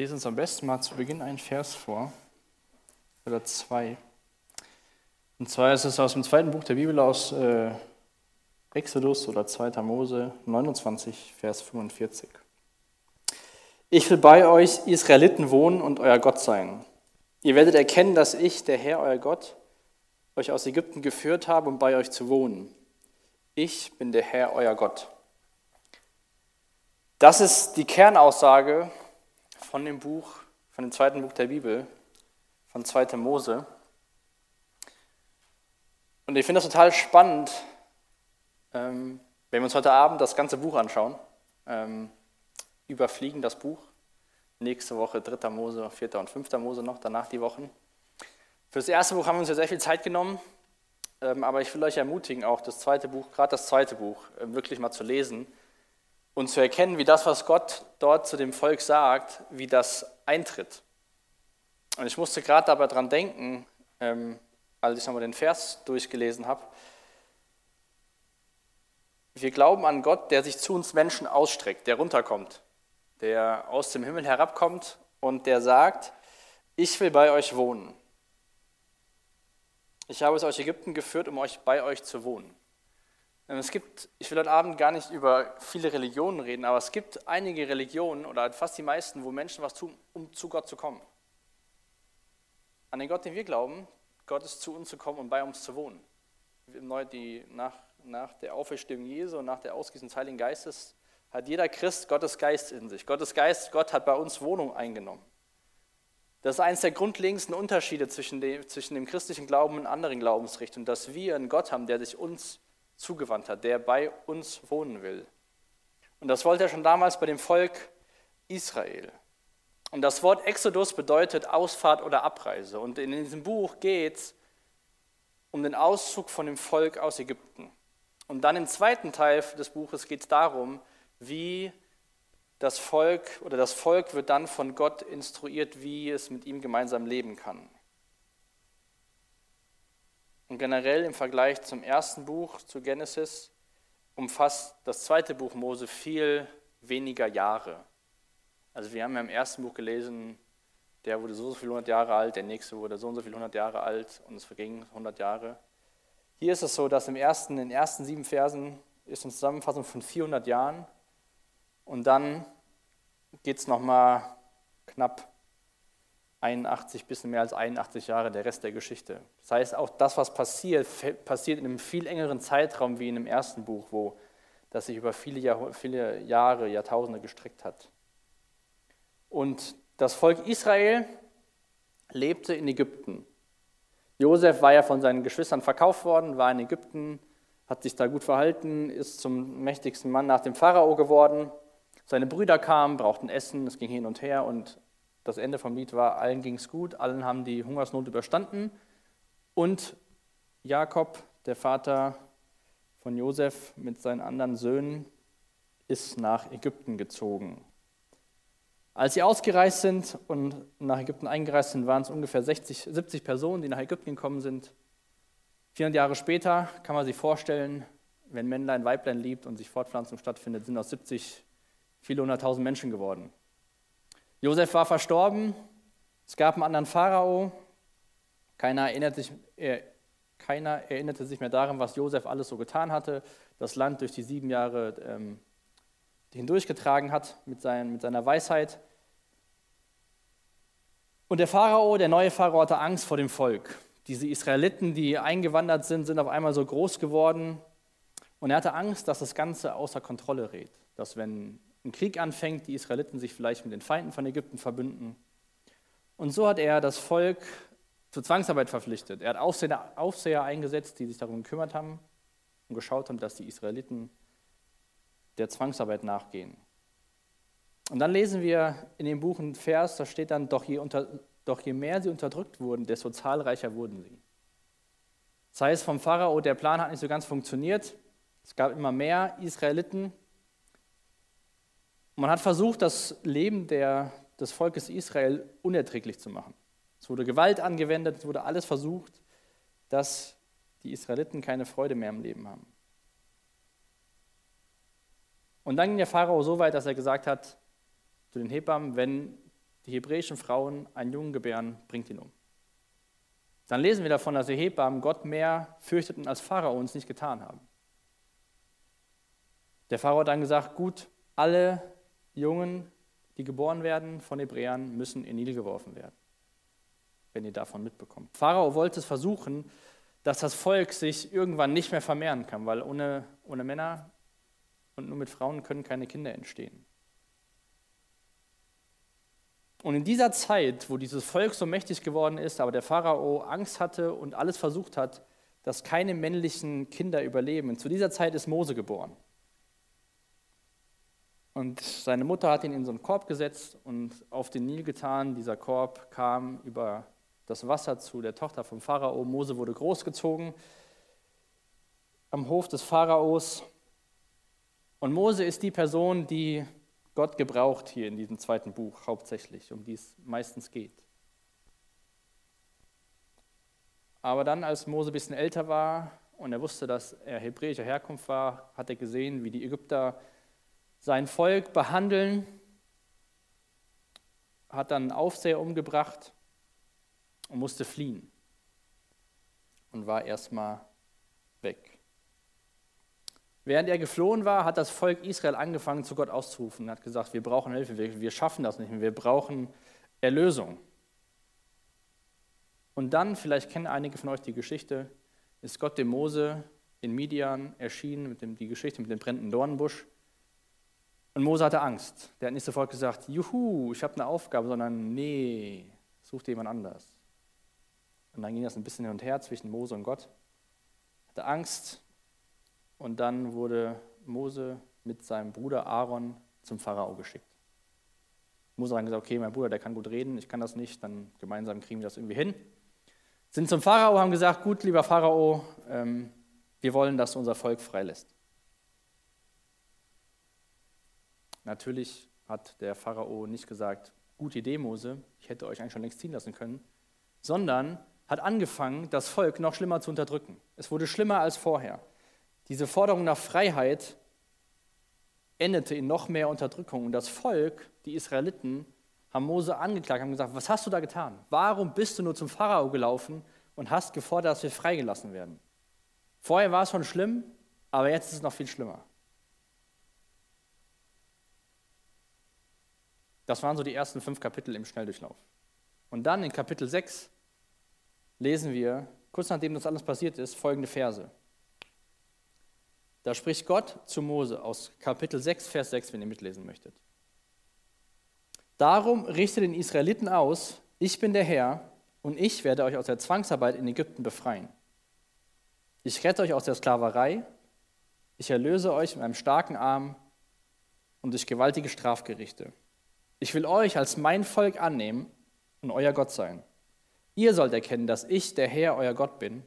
lese uns am besten mal zu Beginn einen Vers vor, oder zwei. Und zwar ist es aus dem zweiten Buch der Bibel aus äh, Exodus oder 2. Mose 29, Vers 45. Ich will bei euch Israeliten wohnen und euer Gott sein. Ihr werdet erkennen, dass ich, der Herr, euer Gott, euch aus Ägypten geführt habe, um bei euch zu wohnen. Ich bin der Herr, euer Gott. Das ist die Kernaussage von dem Buch, von dem zweiten Buch der Bibel, von 2. Mose. Und ich finde das total spannend, ähm, wenn wir uns heute Abend das ganze Buch anschauen, ähm, überfliegen das Buch. Nächste Woche 3. Mose, 4. und 5. Mose noch, danach die Wochen. Für das erste Buch haben wir uns ja sehr viel Zeit genommen, ähm, aber ich will euch ermutigen, auch das zweite Buch, gerade das zweite Buch, wirklich mal zu lesen und zu erkennen, wie das, was Gott dort zu dem Volk sagt, wie das eintritt. Und ich musste gerade dabei dran denken, ähm, als ich nochmal den Vers durchgelesen habe. Wir glauben an Gott, der sich zu uns Menschen ausstreckt, der runterkommt, der aus dem Himmel herabkommt und der sagt, ich will bei euch wohnen. Ich habe es aus Ägypten geführt, um euch bei euch zu wohnen. Ähm, es gibt, ich will heute Abend gar nicht über viele Religionen reden, aber es gibt einige Religionen oder fast die meisten, wo Menschen was tun, um zu Gott zu kommen. An den Gott, den wir glauben, Gott ist zu uns zu kommen und bei uns zu wohnen. Die, nach, nach der Auferstehung Jesu und nach der Ausgießung des Heiligen Geistes hat jeder Christ Gottes Geist in sich. Gottes Geist, Gott hat bei uns Wohnung eingenommen. Das ist eines der grundlegendsten Unterschiede zwischen dem, zwischen dem christlichen Glauben und anderen Glaubensrichtungen, dass wir einen Gott haben, der sich uns zugewandt hat, der bei uns wohnen will. Und das wollte er schon damals bei dem Volk Israel. Und das Wort Exodus bedeutet Ausfahrt oder Abreise. Und in diesem Buch geht es um den Auszug von dem Volk aus Ägypten. Und dann im zweiten Teil des Buches geht es darum, wie das Volk oder das Volk wird dann von Gott instruiert, wie es mit ihm gemeinsam leben kann. Und generell im Vergleich zum ersten Buch, zu Genesis, umfasst das zweite Buch Mose viel weniger Jahre. Also wir haben ja im ersten Buch gelesen, der wurde so und so viele hundert Jahre alt, der nächste wurde so und so viele hundert Jahre alt und es vergingen hundert Jahre. Hier ist es so, dass im ersten, in den ersten sieben Versen ist eine Zusammenfassung von 400 Jahren und dann geht es nochmal knapp 81, bisschen mehr als 81 Jahre der Rest der Geschichte. Das heißt, auch das, was passiert, passiert in einem viel engeren Zeitraum wie in dem ersten Buch, wo das sich über viele, Jahr, viele Jahre, Jahrtausende gestreckt hat. Und das Volk Israel lebte in Ägypten. Josef war ja von seinen Geschwistern verkauft worden, war in Ägypten, hat sich da gut verhalten, ist zum mächtigsten Mann nach dem Pharao geworden. Seine Brüder kamen, brauchten Essen, es ging hin und her und das Ende vom Lied war, allen ging es gut, allen haben die Hungersnot überstanden. Und Jakob, der Vater von Josef mit seinen anderen Söhnen, ist nach Ägypten gezogen. Als sie ausgereist sind und nach Ägypten eingereist sind, waren es ungefähr 60, 70 Personen, die nach Ägypten gekommen sind. 400 Jahre später kann man sich vorstellen, wenn Männlein Weiblein liebt und sich Fortpflanzung stattfindet, sind aus 70 viele hunderttausend Menschen geworden. Josef war verstorben, es gab einen anderen Pharao, keiner erinnerte, sich, äh, keiner erinnerte sich mehr daran, was Josef alles so getan hatte, das Land durch die sieben Jahre ähm, hindurchgetragen hat mit, sein, mit seiner Weisheit. Und der Pharao, der neue Pharao, hatte Angst vor dem Volk. Diese Israeliten, die eingewandert sind, sind auf einmal so groß geworden. Und er hatte Angst, dass das Ganze außer Kontrolle gerät. Dass wenn ein Krieg anfängt, die Israeliten sich vielleicht mit den Feinden von Ägypten verbünden. Und so hat er das Volk zur Zwangsarbeit verpflichtet. Er hat Aufseher, Aufseher eingesetzt, die sich darum gekümmert haben und geschaut haben, dass die Israeliten der Zwangsarbeit nachgehen. Und dann lesen wir in dem Buch einen Vers, da steht dann, doch je, unter, doch je mehr sie unterdrückt wurden, desto zahlreicher wurden sie. Das heißt, vom Pharao, der Plan hat nicht so ganz funktioniert. Es gab immer mehr Israeliten, man hat versucht, das Leben der, des Volkes Israel unerträglich zu machen. Es wurde Gewalt angewendet, es wurde alles versucht, dass die Israeliten keine Freude mehr im Leben haben. Und dann ging der Pharao so weit, dass er gesagt hat zu den Hebammen, wenn die hebräischen Frauen einen Jungen gebären, bringt ihn um. Dann lesen wir davon, dass die Hebammen Gott mehr fürchteten, als Pharao uns nicht getan haben. Der Pharao hat dann gesagt, gut, alle Jungen, die geboren werden von Hebräern, müssen in Nil geworfen werden, wenn ihr davon mitbekommt. Pharao wollte es versuchen, dass das Volk sich irgendwann nicht mehr vermehren kann, weil ohne, ohne Männer und nur mit Frauen können keine Kinder entstehen. Und in dieser Zeit, wo dieses Volk so mächtig geworden ist, aber der Pharao Angst hatte und alles versucht hat, dass keine männlichen Kinder überleben, zu dieser Zeit ist Mose geboren. Und seine Mutter hat ihn in so einen Korb gesetzt und auf den Nil getan. Dieser Korb kam über das Wasser zu der Tochter vom Pharao. Mose wurde großgezogen am Hof des Pharaos. Und Mose ist die Person, die Gott gebraucht hier in diesem zweiten Buch hauptsächlich, um die es meistens geht. Aber dann, als Mose ein bisschen älter war und er wusste, dass er hebräischer Herkunft war, hat er gesehen, wie die Ägypter sein Volk behandeln, hat dann einen Aufseher umgebracht und musste fliehen und war erstmal weg. Während er geflohen war, hat das Volk Israel angefangen, zu Gott auszurufen und hat gesagt, wir brauchen Hilfe, wir, wir schaffen das nicht mehr, wir brauchen Erlösung. Und dann, vielleicht kennen einige von euch die Geschichte, ist Gott dem Mose in Midian erschienen, mit dem, die Geschichte mit dem brennenden Dornenbusch. Und Mose hatte Angst. Der hat nicht sofort gesagt, juhu, ich habe eine Aufgabe, sondern nee, such dir jemand anders. Und dann ging das ein bisschen hin und her zwischen Mose und Gott. Hatte Angst und dann wurde Mose mit seinem Bruder Aaron zum Pharao geschickt. Mose hat gesagt, okay, mein Bruder, der kann gut reden, ich kann das nicht, dann gemeinsam kriegen wir das irgendwie hin. Sind zum Pharao, haben gesagt, gut, lieber Pharao, ähm, wir wollen, dass du unser Volk freilässt. Natürlich hat der Pharao nicht gesagt, gute Idee, Mose, ich hätte euch eigentlich schon längst ziehen lassen können, sondern hat angefangen, das Volk noch schlimmer zu unterdrücken. Es wurde schlimmer als vorher. Diese Forderung nach Freiheit endete in noch mehr Unterdrückung. Und das Volk, die Israeliten, haben Mose angeklagt, haben gesagt, was hast du da getan? Warum bist du nur zum Pharao gelaufen und hast gefordert, dass wir freigelassen werden? Vorher war es schon schlimm, aber jetzt ist es noch viel schlimmer. Das waren so die ersten fünf Kapitel im Schnelldurchlauf. Und dann in Kapitel 6 lesen wir, kurz nachdem das alles passiert ist, folgende Verse. Da spricht Gott zu Mose aus Kapitel 6, Vers 6, wenn ihr mitlesen möchtet. Darum richtet den Israeliten aus, ich bin der Herr und ich werde euch aus der Zwangsarbeit in Ägypten befreien. Ich rette euch aus der Sklaverei, ich erlöse euch mit einem starken Arm und durch gewaltige Strafgerichte. Ich will euch als mein Volk annehmen und euer Gott sein. Ihr sollt erkennen, dass ich der Herr, euer Gott bin,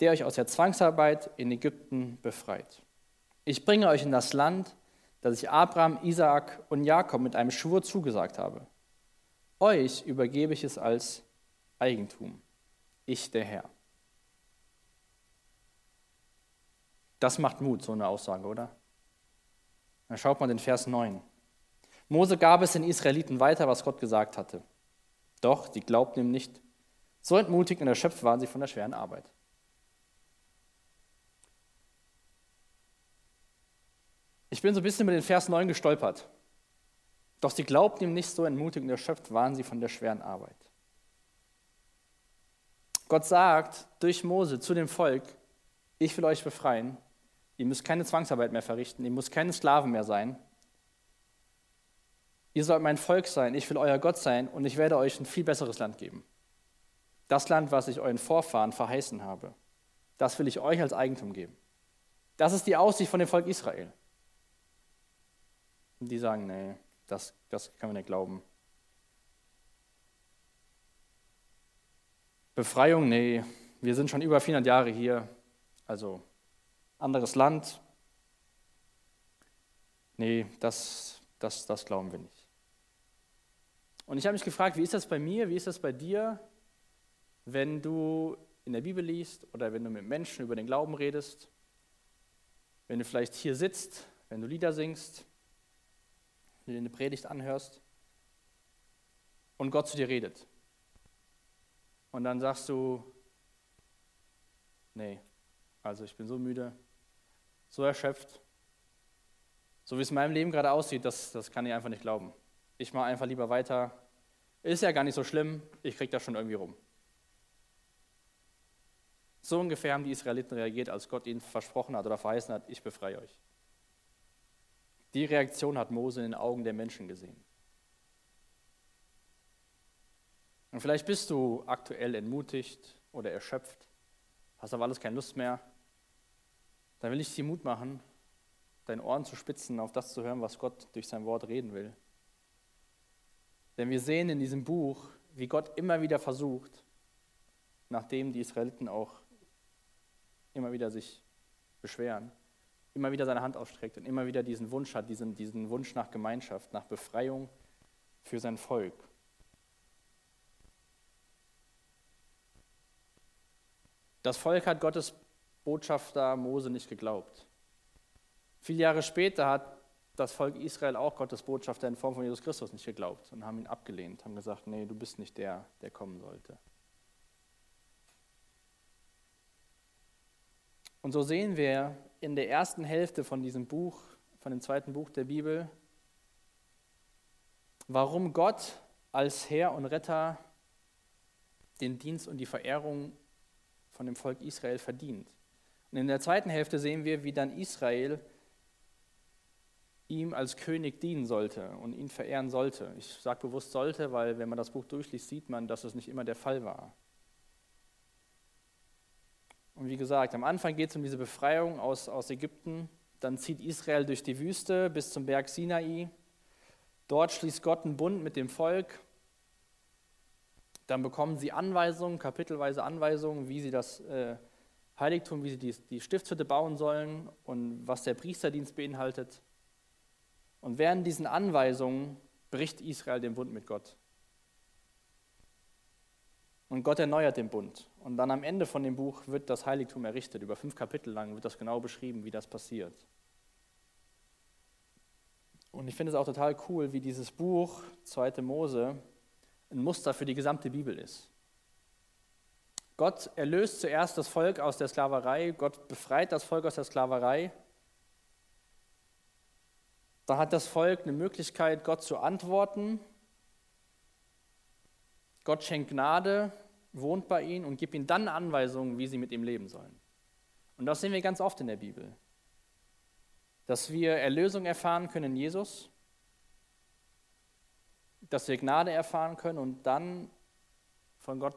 der euch aus der Zwangsarbeit in Ägypten befreit. Ich bringe euch in das Land, das ich Abraham, Isaak und Jakob mit einem Schwur zugesagt habe. Euch übergebe ich es als Eigentum. Ich, der Herr. Das macht Mut, so eine Aussage, oder? Dann schaut mal den Vers 9. Mose gab es den Israeliten weiter, was Gott gesagt hatte. Doch die glaubten ihm nicht. So entmutigt und erschöpft waren sie von der schweren Arbeit. Ich bin so ein bisschen mit den Vers 9 gestolpert. Doch sie glaubten ihm nicht, so entmutigt und erschöpft waren sie von der schweren Arbeit. Gott sagt durch Mose zu dem Volk, ich will euch befreien, ihr müsst keine Zwangsarbeit mehr verrichten, ihr müsst keine Sklaven mehr sein, Ihr sollt mein Volk sein, ich will euer Gott sein und ich werde euch ein viel besseres Land geben. Das Land, was ich euren Vorfahren verheißen habe, das will ich euch als Eigentum geben. Das ist die Aussicht von dem Volk Israel. Und die sagen, nee, das, das können wir nicht glauben. Befreiung, nee, wir sind schon über 400 Jahre hier, also anderes Land. Nee, das, das, das glauben wir nicht. Und ich habe mich gefragt, wie ist das bei mir, wie ist das bei dir, wenn du in der Bibel liest oder wenn du mit Menschen über den Glauben redest, wenn du vielleicht hier sitzt, wenn du Lieder singst, wenn du eine Predigt anhörst. und Gott zu dir redet. Und dann sagst du, nee, also ich bin so müde, so erschöpft, so wie es in meinem Leben gerade aussieht, das, das kann ich einfach nicht glauben. Ich mache einfach lieber weiter. Ist ja gar nicht so schlimm, ich kriege das schon irgendwie rum. So ungefähr haben die Israeliten reagiert, als Gott ihnen versprochen hat oder verheißen hat, ich befreie euch. Die Reaktion hat Mose in den Augen der Menschen gesehen. Und vielleicht bist du aktuell entmutigt oder erschöpft, hast auf alles keine Lust mehr. Dann will ich dir Mut machen, deine Ohren zu spitzen, auf das zu hören, was Gott durch sein Wort reden will. Denn wir sehen in diesem Buch, wie Gott immer wieder versucht, nachdem die Israeliten auch immer wieder sich beschweren, immer wieder seine Hand ausstreckt und immer wieder diesen Wunsch hat, diesen, diesen Wunsch nach Gemeinschaft, nach Befreiung für sein Volk. Das Volk hat Gottes Botschafter Mose nicht geglaubt. Viele Jahre später hat das Volk Israel auch Gottes Botschafter in Form von Jesus Christus nicht geglaubt und haben ihn abgelehnt, haben gesagt, nee, du bist nicht der, der kommen sollte. Und so sehen wir in der ersten Hälfte von diesem Buch, von dem zweiten Buch der Bibel, warum Gott als Herr und Retter den Dienst und die Verehrung von dem Volk Israel verdient. Und in der zweiten Hälfte sehen wir, wie dann Israel ihm als König dienen sollte und ihn verehren sollte. Ich sage bewusst sollte, weil wenn man das Buch durchliest, sieht man, dass es nicht immer der Fall war. Und wie gesagt, am Anfang geht es um diese Befreiung aus, aus Ägypten. Dann zieht Israel durch die Wüste bis zum Berg Sinai. Dort schließt Gott einen Bund mit dem Volk. Dann bekommen sie Anweisungen, kapitelweise Anweisungen, wie sie das äh, Heiligtum, wie sie die, die Stiftshütte bauen sollen und was der Priesterdienst beinhaltet. Und während diesen Anweisungen bricht Israel den Bund mit Gott. Und Gott erneuert den Bund. Und dann am Ende von dem Buch wird das Heiligtum errichtet. Über fünf Kapitel lang wird das genau beschrieben, wie das passiert. Und ich finde es auch total cool, wie dieses Buch, 2. Mose, ein Muster für die gesamte Bibel ist. Gott erlöst zuerst das Volk aus der Sklaverei, Gott befreit das Volk aus der Sklaverei da hat das Volk eine Möglichkeit, Gott zu antworten. Gott schenkt Gnade, wohnt bei ihnen und gibt ihnen dann Anweisungen, wie sie mit ihm leben sollen. Und das sehen wir ganz oft in der Bibel. Dass wir Erlösung erfahren können in Jesus, dass wir Gnade erfahren können und dann von Gott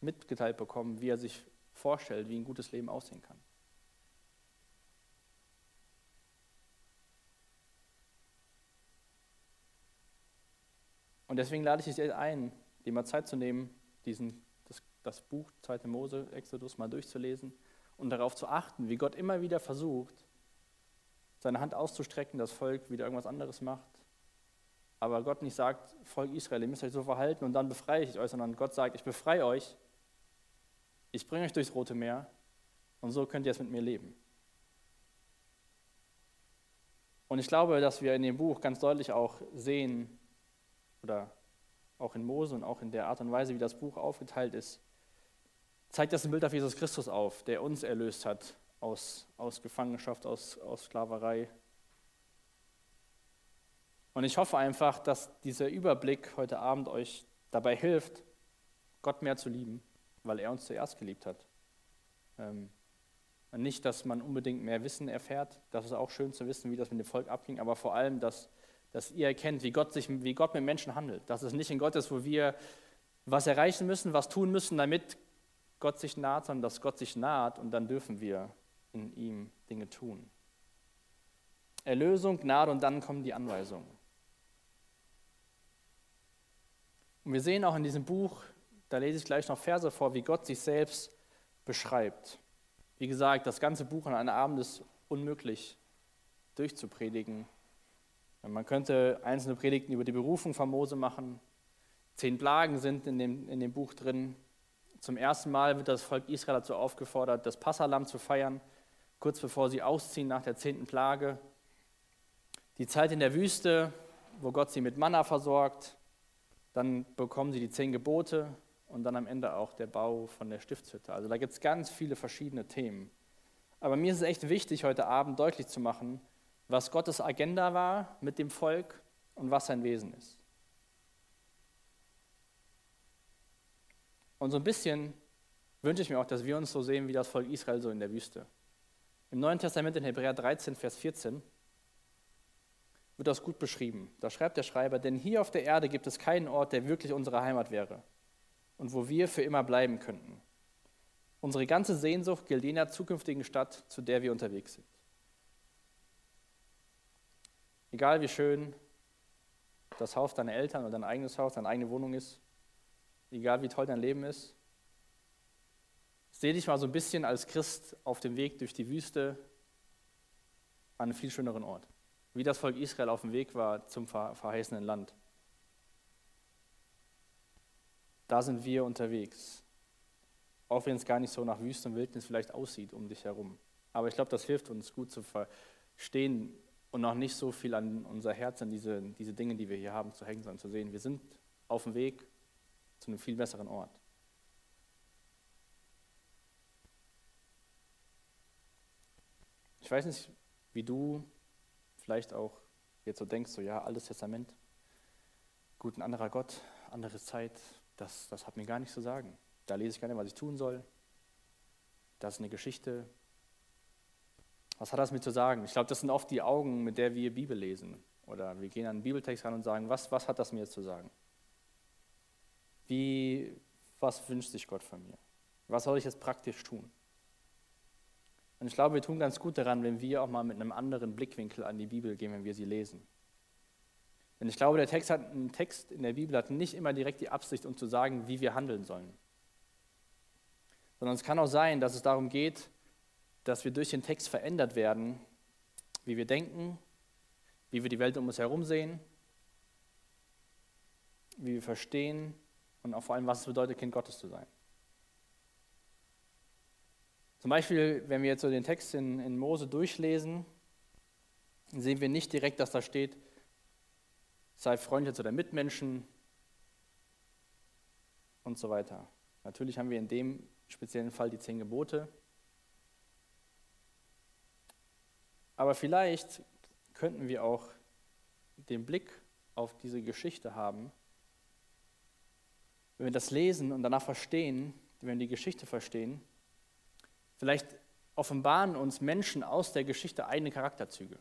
mitgeteilt bekommen, wie er sich vorstellt, wie ein gutes Leben aussehen kann. Und deswegen lade ich dich ein, dir mal Zeit zu nehmen, diesen, das, das Buch 2. Mose, Exodus mal durchzulesen und darauf zu achten, wie Gott immer wieder versucht, seine Hand auszustrecken, das Volk wieder irgendwas anderes macht. Aber Gott nicht sagt, Volk Israel, ihr müsst euch so verhalten und dann befreie ich euch, sondern Gott sagt, ich befreie euch, ich bringe euch durchs Rote Meer und so könnt ihr es mit mir leben. Und ich glaube, dass wir in dem Buch ganz deutlich auch sehen, oder auch in Mose und auch in der Art und Weise, wie das Buch aufgeteilt ist, zeigt das ein Bild auf Jesus Christus auf, der uns erlöst hat aus, aus Gefangenschaft, aus, aus Sklaverei. Und ich hoffe einfach, dass dieser Überblick heute Abend euch dabei hilft, Gott mehr zu lieben, weil er uns zuerst geliebt hat. Ähm, nicht, dass man unbedingt mehr Wissen erfährt, das ist auch schön zu wissen, wie das mit dem Volk abging, aber vor allem, dass dass ihr erkennt, wie Gott, sich, wie Gott mit Menschen handelt. Dass es nicht in Gott ist, wo wir was erreichen müssen, was tun müssen, damit Gott sich naht, sondern dass Gott sich naht und dann dürfen wir in ihm Dinge tun. Erlösung, Gnade und dann kommen die Anweisungen. Und wir sehen auch in diesem Buch, da lese ich gleich noch Verse vor, wie Gott sich selbst beschreibt. Wie gesagt, das ganze Buch an einem Abend ist unmöglich durchzupredigen. Man könnte einzelne Predigten über die Berufung von Mose machen. Zehn Plagen sind in dem, in dem Buch drin. Zum ersten Mal wird das Volk Israel dazu aufgefordert, das Passalam zu feiern, kurz bevor sie ausziehen nach der zehnten Plage. Die Zeit in der Wüste, wo Gott sie mit Manna versorgt. Dann bekommen sie die zehn Gebote und dann am Ende auch der Bau von der Stiftshütte. Also da gibt es ganz viele verschiedene Themen. Aber mir ist es echt wichtig, heute Abend deutlich zu machen, was Gottes Agenda war mit dem Volk und was sein Wesen ist. Und so ein bisschen wünsche ich mir auch, dass wir uns so sehen wie das Volk Israel so in der Wüste. Im Neuen Testament in Hebräer 13, Vers 14 wird das gut beschrieben. Da schreibt der Schreiber, denn hier auf der Erde gibt es keinen Ort, der wirklich unsere Heimat wäre und wo wir für immer bleiben könnten. Unsere ganze Sehnsucht gilt jener zukünftigen Stadt, zu der wir unterwegs sind. Egal wie schön das Haus deiner Eltern oder dein eigenes Haus, deine eigene Wohnung ist, egal wie toll dein Leben ist, seh dich mal so ein bisschen als Christ auf dem Weg durch die Wüste an einen viel schöneren Ort wie das Volk Israel auf dem Weg war zum verheißenen Land. Da sind wir unterwegs. Auch wenn es gar nicht so nach Wüste und Wildnis vielleicht aussieht um dich herum. Aber ich glaube, das hilft uns gut zu verstehen und noch nicht so viel an unser Herz, an diese, diese Dinge, die wir hier haben, zu hängen, sondern zu sehen, wir sind auf dem Weg zu einem viel besseren Ort. Ich weiß nicht, wie du vielleicht auch jetzt so denkst, so ja, Altes Testament, gut, ein anderer Gott, andere Zeit, das, das hat mir gar nichts zu sagen. Da lese ich gar nicht, was ich tun soll. Das ist eine Geschichte. Was hat das mir zu sagen? Ich glaube, das sind oft die Augen, mit der wir Bibel lesen. Oder wir gehen an einen Bibeltext ran und sagen, was, was hat das mir jetzt zu sagen? Wie, was wünscht sich Gott von mir? Was soll ich jetzt praktisch tun? Und ich glaube, wir tun ganz gut daran, wenn wir auch mal mit einem anderen Blickwinkel an die Bibel gehen, wenn wir sie lesen. Denn ich glaube, der Text, hat, ein Text in der Bibel hat nicht immer direkt die Absicht, uns zu sagen, wie wir handeln sollen. Sondern es kann auch sein, dass es darum geht, dass wir durch den Text verändert werden, wie wir denken, wie wir die Welt um uns herum sehen, wie wir verstehen und auch vor allem, was es bedeutet, Kind Gottes zu sein. Zum Beispiel, wenn wir jetzt so den Text in, in Mose durchlesen, sehen wir nicht direkt, dass da steht, sei freundlich zu deinen Mitmenschen und so weiter. Natürlich haben wir in dem speziellen Fall die zehn Gebote. Aber vielleicht könnten wir auch den Blick auf diese Geschichte haben, wenn wir das lesen und danach verstehen, wenn wir die Geschichte verstehen, Vielleicht offenbaren uns Menschen aus der Geschichte eigene Charakterzüge.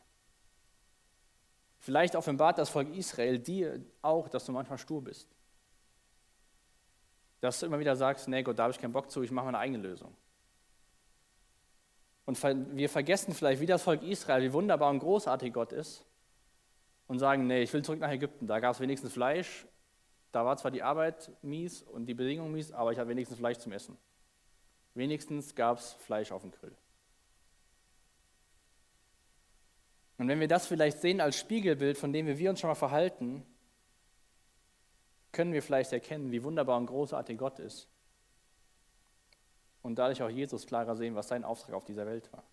Vielleicht offenbart das Volk Israel dir auch, dass du manchmal stur bist. Dass du immer wieder sagst, nee Gott, da habe ich keinen Bock zu, ich mache meine eigene Lösung. Und wir vergessen vielleicht, wie das Volk Israel, wie wunderbar und großartig Gott ist und sagen, nee, ich will zurück nach Ägypten, da gab es wenigstens Fleisch, da war zwar die Arbeit mies und die Bedingungen mies, aber ich habe wenigstens Fleisch zum Essen. Wenigstens gab es Fleisch auf dem Grill. Und wenn wir das vielleicht sehen als Spiegelbild, von dem wir uns schon mal verhalten, können wir vielleicht erkennen, wie wunderbar und großartig Gott ist. Und dadurch auch Jesus klarer sehen, was sein Auftrag auf dieser Welt war.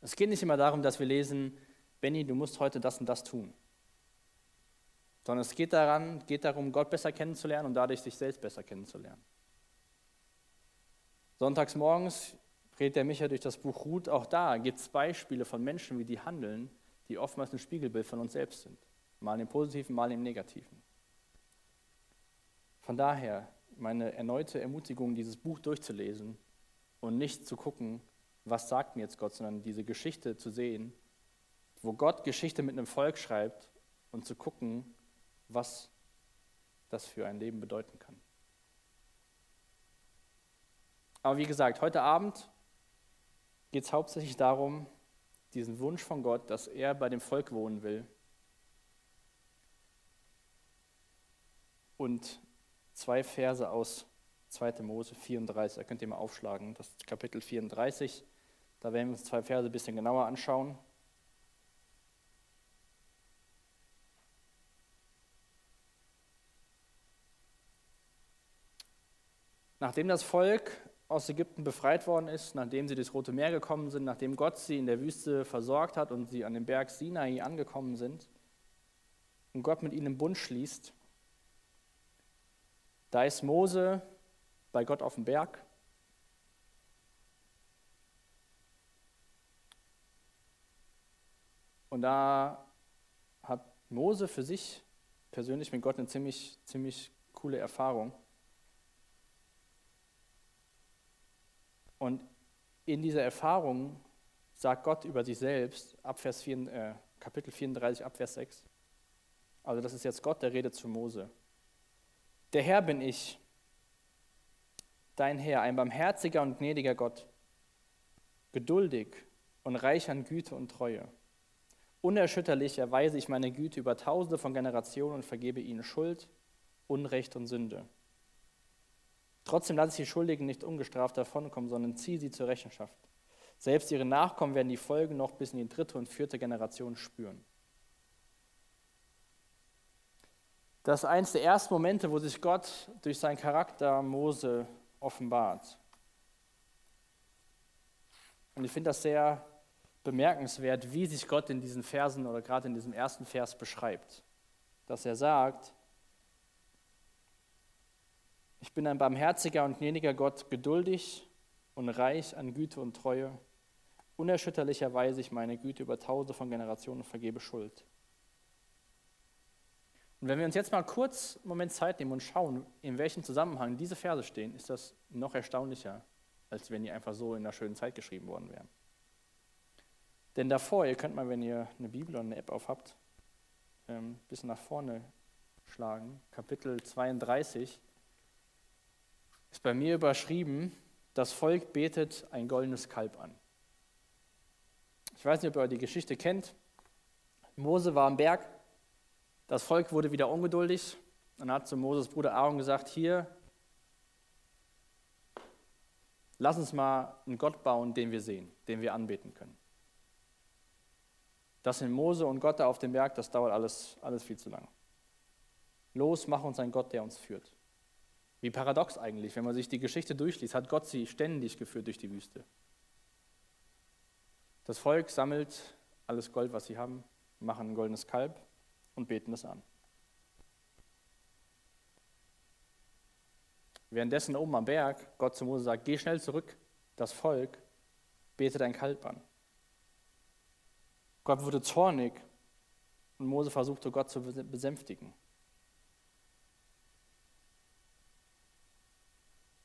Es geht nicht immer darum, dass wir lesen, Benny, du musst heute das und das tun. Sondern es geht, daran, geht darum, Gott besser kennenzulernen und dadurch sich selbst besser kennenzulernen. Sonntags morgens redet der Micha durch das Buch Ruth. Auch da gibt es Beispiele von Menschen, wie die handeln, die oftmals ein Spiegelbild von uns selbst sind. Mal im Positiven, mal im Negativen. Von daher meine erneute Ermutigung, dieses Buch durchzulesen und nicht zu gucken, was sagt mir jetzt Gott, sondern diese Geschichte zu sehen, wo Gott Geschichte mit einem Volk schreibt und zu gucken, was das für ein Leben bedeuten kann. Aber wie gesagt, heute Abend geht es hauptsächlich darum, diesen Wunsch von Gott, dass er bei dem Volk wohnen will. Und zwei Verse aus 2. Mose 34, da könnt ihr mal aufschlagen, das ist Kapitel 34. Da werden wir uns zwei Verse ein bisschen genauer anschauen. Nachdem das Volk aus Ägypten befreit worden ist, nachdem sie durchs Rote Meer gekommen sind, nachdem Gott sie in der Wüste versorgt hat und sie an dem Berg Sinai angekommen sind und Gott mit ihnen einen Bund schließt, Da ist Mose bei Gott auf dem Berg. Und da hat Mose für sich persönlich mit Gott eine ziemlich, ziemlich coole Erfahrung. Und in dieser Erfahrung sagt Gott über sich selbst, ab Vers 4, äh, Kapitel 34, ab Vers 6. Also das ist jetzt Gott, der redet zu Mose. Der Herr bin ich, dein Herr, ein barmherziger und gnädiger Gott, geduldig und reich an Güte und Treue. Unerschütterlich erweise ich meine Güte über tausende von Generationen und vergebe ihnen Schuld, Unrecht und Sünde. Trotzdem lasse ich die Schuldigen nicht ungestraft davonkommen, sondern ziehe sie zur Rechenschaft. Selbst ihre Nachkommen werden die Folgen noch bis in die dritte und vierte Generation spüren. Das ist eines der ersten Momente, wo sich Gott durch seinen Charakter Mose offenbart. Und ich finde das sehr bemerkenswert, wie sich Gott in diesen Versen oder gerade in diesem ersten Vers beschreibt. Dass er sagt, ich bin ein barmherziger und gnädiger Gott, geduldig und reich an Güte und Treue. Unerschütterlicherweise ich meine Güte über tausende von Generationen und vergebe Schuld. Und wenn wir uns jetzt mal kurz einen Moment Zeit nehmen und schauen, in welchem Zusammenhang diese Verse stehen, ist das noch erstaunlicher, als wenn die einfach so in einer schönen Zeit geschrieben worden wären. Denn davor, ihr könnt mal, wenn ihr eine Bibel oder eine App auf habt, ein ähm, bisschen nach vorne schlagen, Kapitel 32, ist bei mir überschrieben, das Volk betet ein goldenes Kalb an. Ich weiß nicht, ob ihr die Geschichte kennt. Mose war am Berg, das Volk wurde wieder ungeduldig und hat zu Moses Bruder Aaron gesagt, hier, lass uns mal einen Gott bauen, den wir sehen, den wir anbeten können. Das sind Mose und Gott da auf dem Berg, das dauert alles, alles viel zu lang. Los, mach uns einen Gott, der uns führt. Wie paradox eigentlich, wenn man sich die Geschichte durchliest, hat Gott sie ständig geführt durch die Wüste. Das Volk sammelt alles Gold, was sie haben, machen ein goldenes Kalb und beten es an. Währenddessen oben am Berg Gott zu Mose sagt, geh schnell zurück, das Volk betet ein Kalb an. Gott wurde zornig und Mose versuchte Gott zu besänftigen.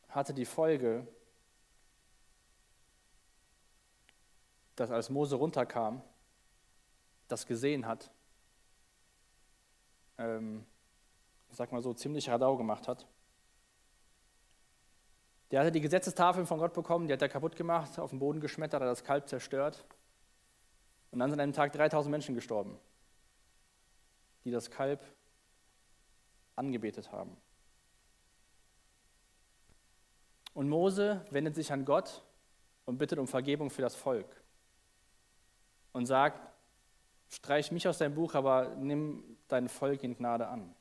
hatte die Folge, dass als Mose runterkam, das gesehen hat, ähm, ich sag mal so, ziemlich Radau gemacht hat. Der hatte die Gesetzestafeln von Gott bekommen, die hat er kaputt gemacht, auf den Boden geschmettert, hat das Kalb zerstört. Und dann sind an einem Tag 3000 Menschen gestorben, die das Kalb angebetet haben. Und Mose wendet sich an Gott und bittet um Vergebung für das Volk und sagt, streich mich aus deinem Buch, aber nimm dein Volk in Gnade an.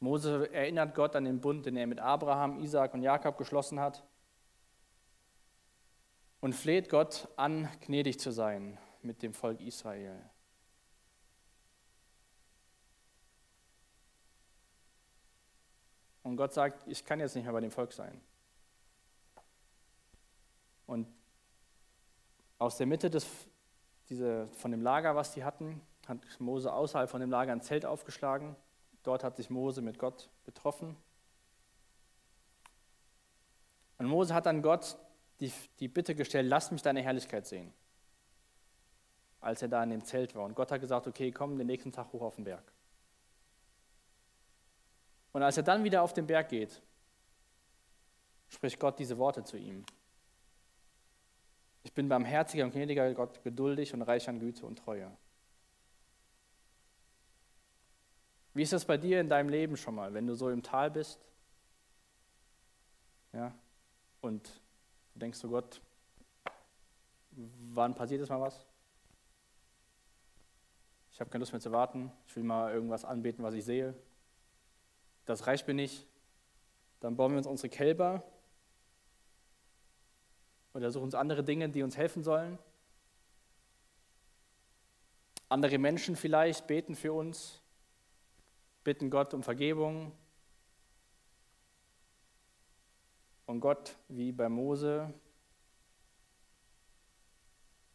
Mose erinnert Gott an den Bund, den er mit Abraham, Isaac und Jakob geschlossen hat und fleht Gott an, gnädig zu sein mit dem Volk Israel. Und Gott sagt, ich kann jetzt nicht mehr bei dem Volk sein. Und aus der Mitte des, diese, von dem Lager, was die hatten, hat Mose außerhalb von dem Lager ein Zelt aufgeschlagen. Dort hat sich Mose mit Gott getroffen. Und Mose hat dann Gott die, die Bitte gestellt, lass mich deine Herrlichkeit sehen, als er da in dem Zelt war. Und Gott hat gesagt, okay, komm den nächsten Tag hoch auf den Berg. Und als er dann wieder auf den Berg geht, spricht Gott diese Worte zu ihm. Ich bin barmherziger und gnädiger Gott, geduldig und reich an Güte und Treue. Wie ist das bei dir in deinem Leben schon mal, wenn du so im Tal bist? Ja, und denkst du Gott, wann passiert jetzt mal was? Ich habe keine Lust mehr zu warten. Ich will mal irgendwas anbeten, was ich sehe das reicht mir nicht. Dann bauen wir uns unsere Kälber oder suchen uns andere Dinge, die uns helfen sollen. Andere Menschen vielleicht beten für uns. bitten Gott um Vergebung. Und Gott, wie bei Mose,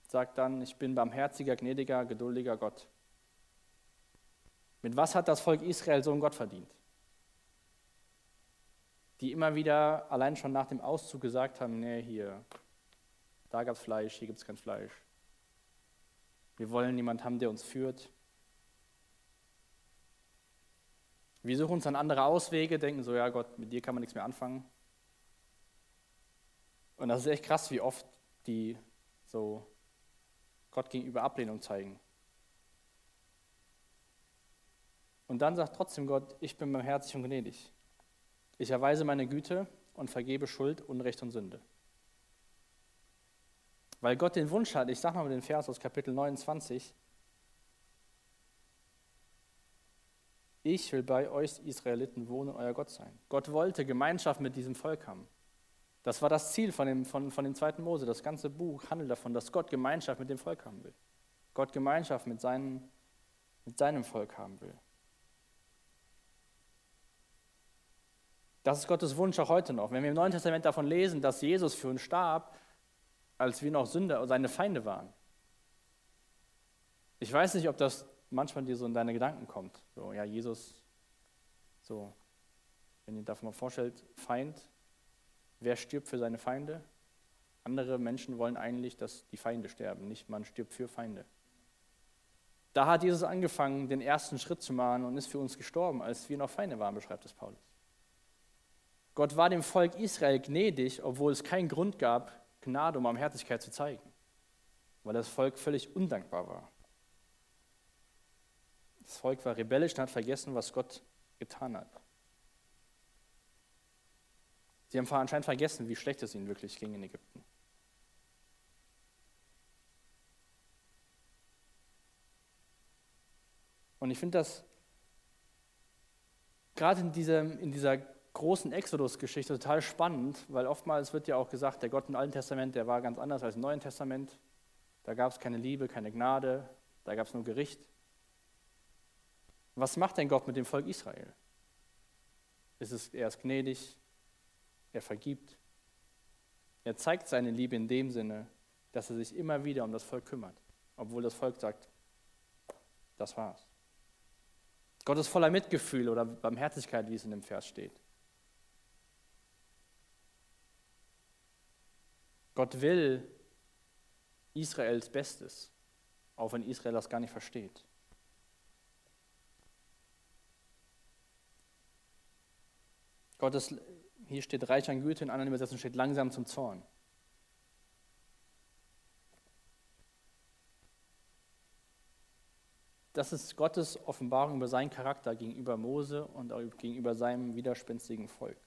sagt dann, ich bin barmherziger, gnädiger, geduldiger Gott. Mit was hat das Volk Israel so einen Gott verdient? Die immer wieder allein schon nach dem Auszug gesagt haben, nee, hier, da gab es Fleisch, hier gibt es kein Fleisch. Wir wollen jemanden haben, der uns führt. Wir suchen uns dann andere Auswege, denken so, ja Gott, mit dir kann man nichts mehr anfangen. Und das ist echt krass, wie oft die so Gott gegenüber Ablehnung zeigen. Und dann sagt trotzdem Gott, ich bin barmherzig und gnädig. Ich erweise meine Güte und vergebe Schuld, Unrecht und Sünde. Weil Gott den Wunsch hat, ich sage mal den Vers aus Kapitel 29, ich will bei euch Israeliten wohnen und euer Gott sein. Gott wollte Gemeinschaft mit diesem Volk haben. Das war das Ziel von dem, von, von dem zweiten Mose. Das ganze Buch handelt davon, dass Gott Gemeinschaft mit dem Volk haben will. Gott Gemeinschaft mit, seinen, mit seinem Volk haben will. Das ist Gottes Wunsch auch heute noch. Wenn wir im Neuen Testament davon lesen, dass Jesus für uns starb, als wir noch Sünder, seine Feinde waren. Ich weiß nicht, ob das manchmal dir so in deine Gedanken kommt. So, ja, Jesus, so, wenn ihr davon mal vorstellt, Feind, wer stirbt für seine Feinde? Andere Menschen wollen eigentlich, dass die Feinde sterben, nicht man stirbt für Feinde. Da hat Jesus angefangen, den ersten Schritt zu machen und ist für uns gestorben, als wir noch Feinde waren, beschreibt es Paulus. Gott war dem Volk Israel gnädig, obwohl es keinen Grund gab, Gnade um Barmherzigkeit zu zeigen, weil das Volk völlig undankbar war. Das Volk war rebellisch und hat vergessen, was Gott getan hat. Sie haben anscheinend vergessen, wie schlecht es ihnen wirklich ging in Ägypten. Und ich finde das gerade in, diesem, in dieser großen Exodus-Geschichte total spannend, weil oftmals wird ja auch gesagt, der Gott im Alten Testament, der war ganz anders als im Neuen Testament. Da gab es keine Liebe, keine Gnade, da gab es nur Gericht. Was macht denn Gott mit dem Volk Israel? Ist es, er ist gnädig, er vergibt. Er zeigt seine Liebe in dem Sinne, dass er sich immer wieder um das Volk kümmert, obwohl das Volk sagt, das war's. Gott ist voller Mitgefühl oder Barmherzigkeit, wie es in dem Vers steht. Gott will Israels Bestes, auch wenn Israel das gar nicht versteht. Gott ist, hier steht reich an Güte, in anderen Übersetzungen steht langsam zum Zorn. Das ist Gottes Offenbarung über seinen Charakter gegenüber Mose und auch gegenüber seinem widerspenstigen Volk.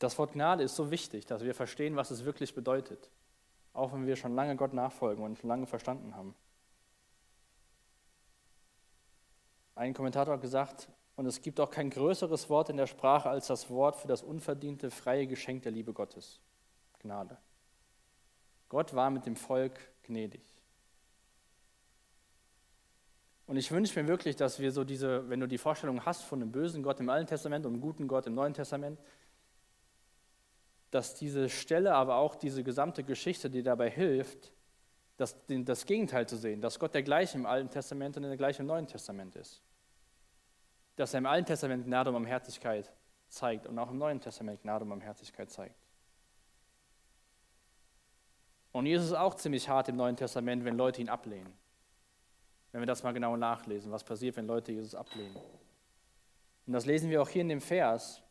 Das Wort Gnade ist so wichtig, dass wir verstehen, was es wirklich bedeutet, auch wenn wir schon lange Gott nachfolgen und schon lange verstanden haben. Ein Kommentator hat gesagt, und es gibt auch kein größeres Wort in der Sprache als das Wort für das unverdiente, freie Geschenk der Liebe Gottes. Gnade. Gott war mit dem Volk gnädig. Und ich wünsche mir wirklich, dass wir so diese, wenn du die Vorstellung hast von einem bösen Gott im Alten Testament und einem guten Gott im Neuen Testament, dass diese Stelle, aber auch diese gesamte Geschichte, die dabei hilft, das, das Gegenteil zu sehen, dass Gott der gleiche im Alten Testament und der gleiche im Neuen Testament ist. Dass er im Alten Testament Gnade und Barmherzigkeit zeigt und auch im Neuen Testament Gnade und Barmherzigkeit zeigt. Und Jesus ist auch ziemlich hart im Neuen Testament, wenn Leute ihn ablehnen. Wenn wir das mal genau nachlesen, was passiert, wenn Leute Jesus ablehnen. Und das lesen wir auch hier in dem Vers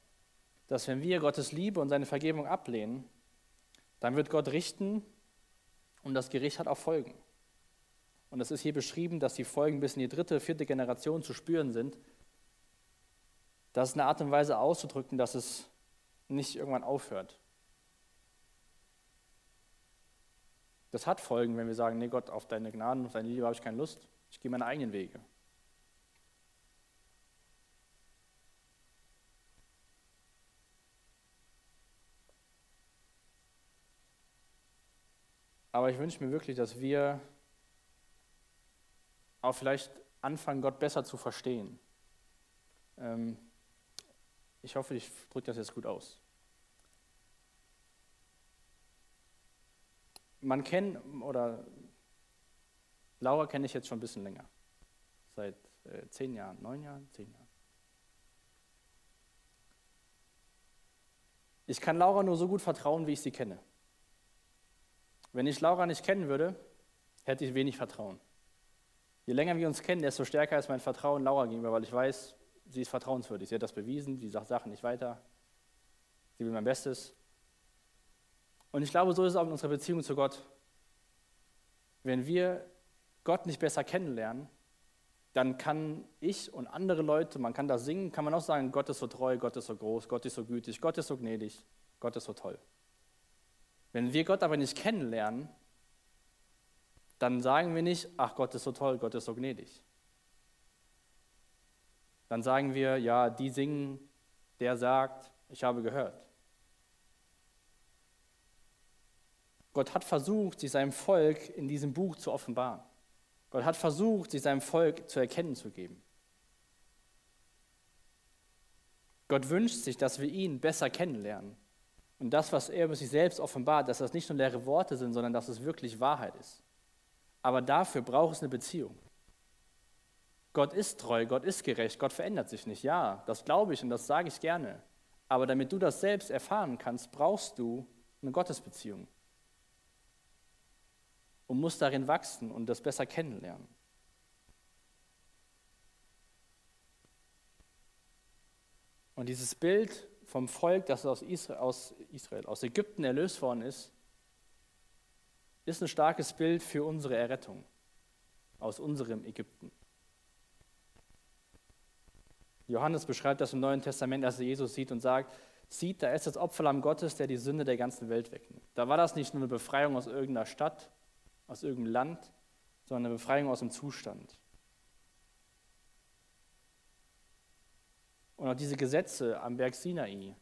dass wenn wir Gottes Liebe und seine Vergebung ablehnen, dann wird Gott richten und das Gericht hat auch Folgen. Und es ist hier beschrieben, dass die Folgen bis in die dritte, vierte Generation zu spüren sind. Das ist eine Art und Weise auszudrücken, dass es nicht irgendwann aufhört. Das hat Folgen, wenn wir sagen, nee Gott, auf deine Gnaden, auf deine Liebe habe ich keine Lust. Ich gehe meine eigenen Wege. Aber ich wünsche mir wirklich, dass wir auch vielleicht anfangen, Gott besser zu verstehen. Ähm, ich hoffe, ich drücke das jetzt gut aus. Man kennt, oder Laura kenne ich jetzt schon ein bisschen länger. Seit äh, zehn Jahren, neun Jahren, zehn Jahren. Ich kann Laura nur so gut vertrauen, wie ich sie kenne. Wenn ich Laura nicht kennen würde, hätte ich wenig Vertrauen. Je länger wir uns kennen, desto stärker ist mein Vertrauen Laura gegenüber, weil ich weiß, sie ist vertrauenswürdig. Sie hat das bewiesen, sie sagt Sachen nicht weiter. Sie will mein Bestes. Und ich glaube, so ist es auch in unserer Beziehung zu Gott. Wenn wir Gott nicht besser kennenlernen, dann kann ich und andere Leute, man kann das singen, kann man auch sagen, Gott ist so treu, Gott ist so groß, Gott ist so gütig, Gott ist so gnädig, Gott ist so toll. Wenn wir Gott aber nicht kennenlernen, dann sagen wir nicht, ach Gott ist so toll, Gott ist so gnädig. Dann sagen wir, ja, die singen, der sagt, ich habe gehört. Gott hat versucht, sich seinem Volk in diesem Buch zu offenbaren. Gott hat versucht, sich seinem Volk zu erkennen zu geben. Gott wünscht sich, dass wir ihn besser kennenlernen. Und das, was er über sich selbst offenbart, dass das nicht nur leere Worte sind, sondern dass es wirklich Wahrheit ist. Aber dafür braucht es eine Beziehung. Gott ist treu, Gott ist gerecht, Gott verändert sich nicht. Ja, das glaube ich und das sage ich gerne. Aber damit du das selbst erfahren kannst, brauchst du eine Gottesbeziehung. Und musst darin wachsen und das besser kennenlernen. Und dieses Bild vom Volk, das aus Israel, aus, Israel, aus Ägypten erlöst worden ist, ist ein starkes Bild für unsere Errettung aus unserem Ägypten. Johannes beschreibt das im Neuen Testament, als er Jesus sieht und sagt, sieht, da ist das Opferlamm Gottes, der die Sünde der ganzen Welt wegnimmt. Da war das nicht nur eine Befreiung aus irgendeiner Stadt, aus irgendeinem Land, sondern eine Befreiung aus dem Zustand. Und auch diese Gesetze am Berg Sinai,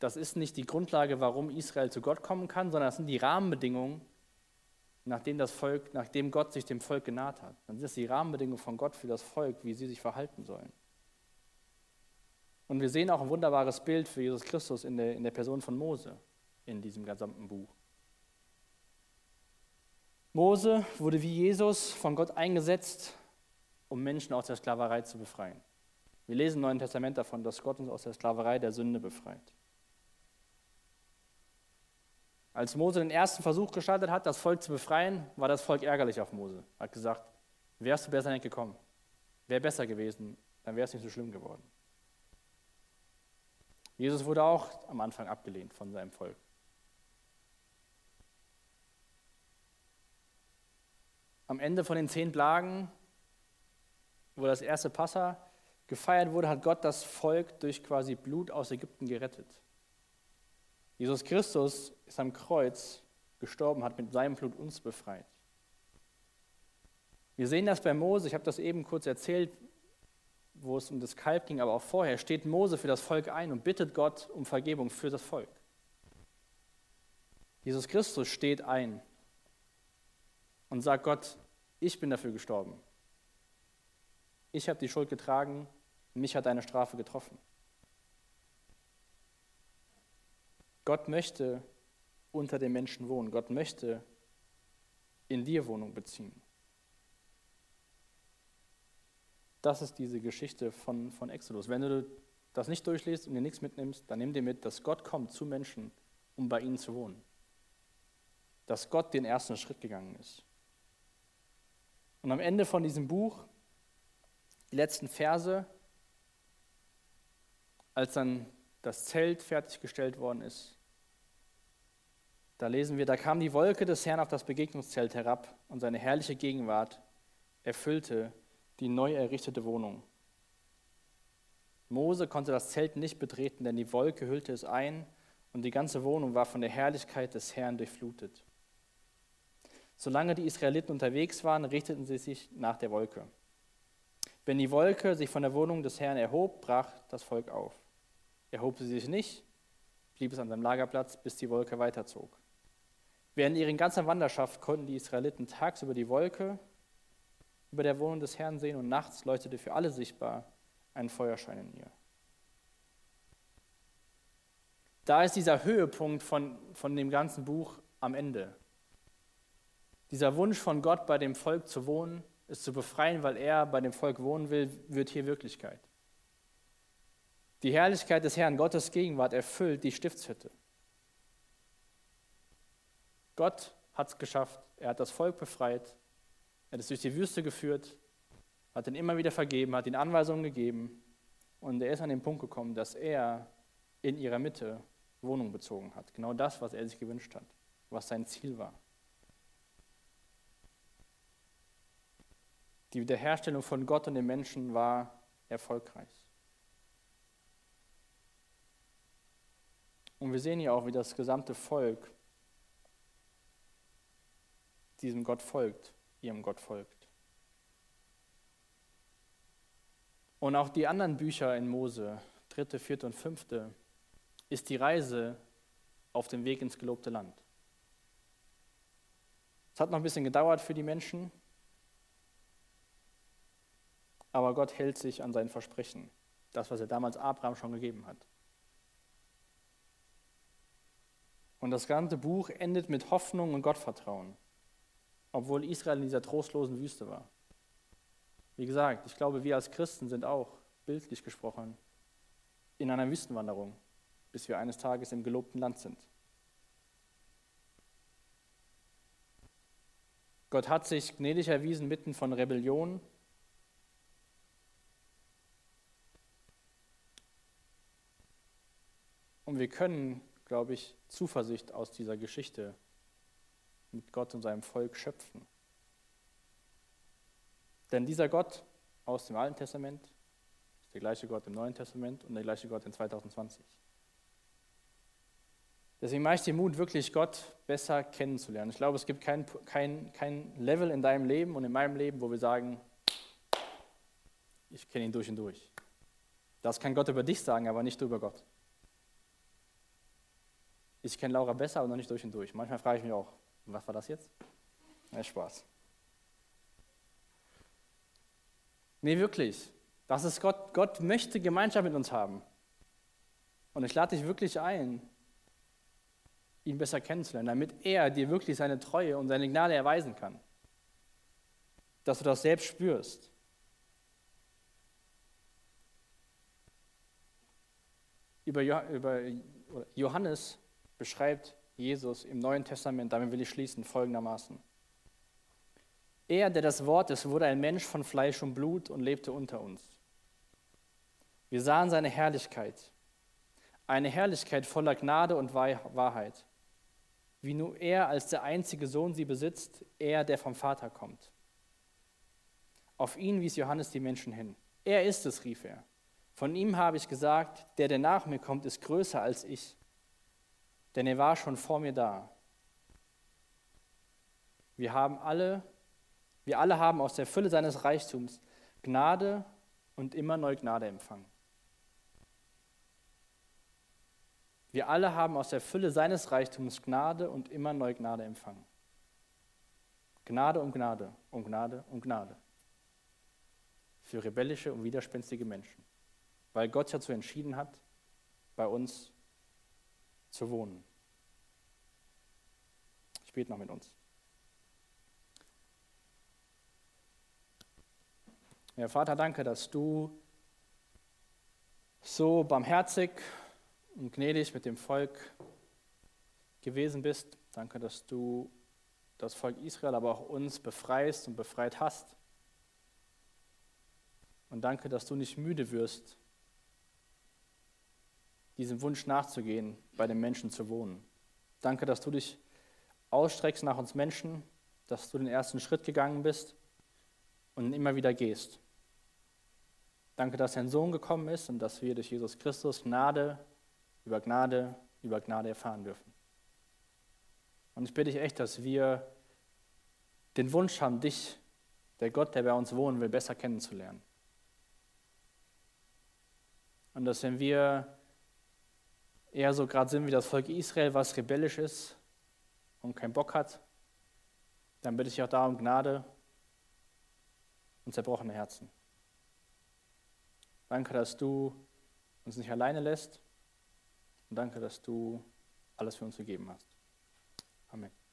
das ist nicht die Grundlage, warum Israel zu Gott kommen kann, sondern das sind die Rahmenbedingungen, nachdem, das Volk, nachdem Gott sich dem Volk genaht hat. Dann sind das die Rahmenbedingungen von Gott für das Volk, wie sie sich verhalten sollen. Und wir sehen auch ein wunderbares Bild für Jesus Christus in der, in der Person von Mose in diesem gesamten Buch. Mose wurde wie Jesus von Gott eingesetzt, um Menschen aus der Sklaverei zu befreien. Wir lesen im Neuen Testament davon, dass Gott uns aus der Sklaverei der Sünde befreit. Als Mose den ersten Versuch gestartet hat, das Volk zu befreien, war das Volk ärgerlich auf Mose. Hat gesagt, wärst du besser nicht gekommen, wäre besser gewesen, dann wäre es nicht so schlimm geworden. Jesus wurde auch am Anfang abgelehnt von seinem Volk. Am Ende von den zehn Plagen, wo das erste Passa gefeiert wurde, hat Gott das Volk durch quasi Blut aus Ägypten gerettet. Jesus Christus ist am Kreuz gestorben, hat mit seinem Blut uns befreit. Wir sehen das bei Mose, ich habe das eben kurz erzählt, wo es um das Kalb ging, aber auch vorher steht Mose für das Volk ein und bittet Gott um Vergebung für das Volk. Jesus Christus steht ein und sagt Gott, ich bin dafür gestorben. Ich habe die Schuld getragen, mich hat eine Strafe getroffen. Gott möchte unter den Menschen wohnen. Gott möchte in dir Wohnung beziehen. Das ist diese Geschichte von, von Exodus. Wenn du das nicht durchliest und dir nichts mitnimmst, dann nimm dir mit, dass Gott kommt zu Menschen, um bei ihnen zu wohnen. Dass Gott den ersten Schritt gegangen ist. Und am Ende von diesem Buch, die letzten Verse, als dann das Zelt fertiggestellt worden ist, da lesen wir, da kam die Wolke des Herrn auf das Begegnungszelt herab und seine herrliche Gegenwart erfüllte die neu errichtete Wohnung. Mose konnte das Zelt nicht betreten, denn die Wolke hüllte es ein und die ganze Wohnung war von der Herrlichkeit des Herrn durchflutet. Solange die Israeliten unterwegs waren, richteten sie sich nach der Wolke. Wenn die Wolke sich von der Wohnung des Herrn erhob, brach das Volk auf. Erhob sie sich nicht, blieb es an seinem Lagerplatz, bis die Wolke weiterzog. Während ihrer ganzen Wanderschaft konnten die Israeliten tagsüber die Wolke über der Wohnung des Herrn sehen und nachts leuchtete für alle sichtbar ein Feuerschein in ihr. Da ist dieser Höhepunkt von, von dem ganzen Buch am Ende. Dieser Wunsch von Gott, bei dem Volk zu wohnen, es zu befreien, weil er bei dem Volk wohnen will, wird hier Wirklichkeit. Die Herrlichkeit des Herrn, Gottes Gegenwart, erfüllt die Stiftshütte. Gott hat es geschafft. Er hat das Volk befreit. Er hat es durch die Wüste geführt, hat ihn immer wieder vergeben, hat ihnen Anweisungen gegeben. Und er ist an den Punkt gekommen, dass er in ihrer Mitte Wohnung bezogen hat. Genau das, was er sich gewünscht hat, was sein Ziel war. Die Wiederherstellung von Gott und den Menschen war erfolgreich. Und wir sehen hier auch, wie das gesamte Volk diesem Gott folgt, ihrem Gott folgt. Und auch die anderen Bücher in Mose, dritte, vierte und fünfte, ist die Reise auf dem Weg ins gelobte Land. Es hat noch ein bisschen gedauert für die Menschen, aber Gott hält sich an sein Versprechen, das, was er damals Abraham schon gegeben hat. Und das ganze Buch endet mit Hoffnung und Gottvertrauen, obwohl Israel in dieser trostlosen Wüste war. Wie gesagt, ich glaube, wir als Christen sind auch, bildlich gesprochen, in einer Wüstenwanderung, bis wir eines Tages im gelobten Land sind. Gott hat sich gnädig erwiesen mitten von Rebellion. Und wir können glaube ich, Zuversicht aus dieser Geschichte mit Gott und seinem Volk schöpfen. Denn dieser Gott aus dem Alten Testament ist der gleiche Gott im Neuen Testament und der gleiche Gott in 2020. Deswegen mache ich dir Mut, wirklich Gott besser kennenzulernen. Ich glaube, es gibt kein, kein, kein Level in deinem Leben und in meinem Leben, wo wir sagen, ich kenne ihn durch und durch. Das kann Gott über dich sagen, aber nicht über Gott. Ich kenne Laura besser, aber noch nicht durch und durch. Manchmal frage ich mich auch, was war das jetzt? Ja, Spaß. Nee, wirklich. Das ist Gott. Gott möchte Gemeinschaft mit uns haben. Und ich lade dich wirklich ein, ihn besser kennenzulernen, damit er dir wirklich seine Treue und seine Gnade erweisen kann. Dass du das selbst spürst. Über Johannes beschreibt Jesus im Neuen Testament, damit will ich schließen, folgendermaßen. Er, der das Wort ist, wurde ein Mensch von Fleisch und Blut und lebte unter uns. Wir sahen seine Herrlichkeit, eine Herrlichkeit voller Gnade und Wahrheit, wie nur er als der einzige Sohn sie besitzt, er, der vom Vater kommt. Auf ihn wies Johannes die Menschen hin. Er ist es, rief er. Von ihm habe ich gesagt, der, der nach mir kommt, ist größer als ich denn er war schon vor mir da. Wir haben alle, wir alle haben aus der Fülle seines Reichtums Gnade und immer neu Gnade empfangen. Wir alle haben aus der Fülle seines Reichtums Gnade und immer neu Gnade empfangen. Gnade um Gnade, um Gnade, um Gnade. Für rebellische und widerspenstige Menschen. Weil Gott dazu entschieden hat, bei uns zu wohnen. Bete noch mit uns. Ja, Vater, danke, dass du so barmherzig und gnädig mit dem Volk gewesen bist. Danke, dass du das Volk Israel, aber auch uns befreist und befreit hast. Und danke, dass du nicht müde wirst, diesem Wunsch nachzugehen, bei den Menschen zu wohnen. Danke, dass du dich ausstreckst nach uns Menschen, dass du den ersten Schritt gegangen bist und immer wieder gehst. Danke, dass dein Sohn gekommen ist und dass wir durch Jesus Christus Gnade über Gnade über Gnade erfahren dürfen. Und ich bitte dich echt, dass wir den Wunsch haben, dich, der Gott, der bei uns wohnen will, besser kennenzulernen. Und dass wenn wir eher so gerade sind wie das Volk Israel, was rebellisch ist und keinen Bock hat, dann bitte ich auch darum Gnade, und zerbrochene Herzen. Danke, dass du uns nicht alleine lässt und danke, dass du alles für uns gegeben hast. Amen.